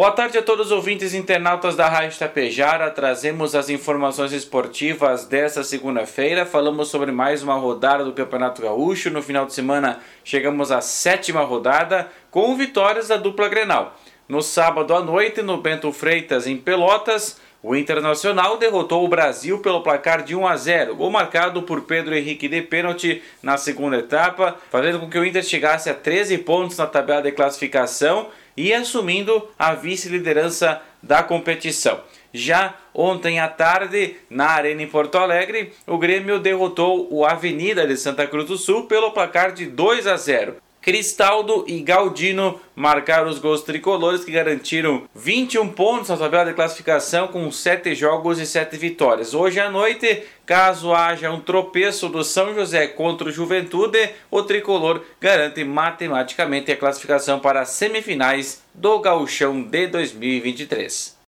Boa tarde a todos os ouvintes internautas da Rádio Tapejara. Trazemos as informações esportivas desta segunda-feira. Falamos sobre mais uma rodada do Campeonato Gaúcho. No final de semana chegamos à sétima rodada com vitórias da dupla Grenal. No sábado à noite, no Bento Freitas, em Pelotas, o Internacional derrotou o Brasil pelo placar de 1 a 0, gol marcado por Pedro Henrique de pênalti na segunda etapa, fazendo com que o Inter chegasse a 13 pontos na tabela de classificação e assumindo a vice-liderança da competição. Já ontem à tarde, na Arena em Porto Alegre, o Grêmio derrotou o Avenida de Santa Cruz do Sul pelo placar de 2 a 0. Cristaldo e Galdino marcaram os gols tricolores que garantiram 21 pontos na tabela de classificação com 7 jogos e 7 vitórias. Hoje à noite, caso haja um tropeço do São José contra o Juventude, o tricolor garante matematicamente a classificação para as semifinais do Gauchão de 2023.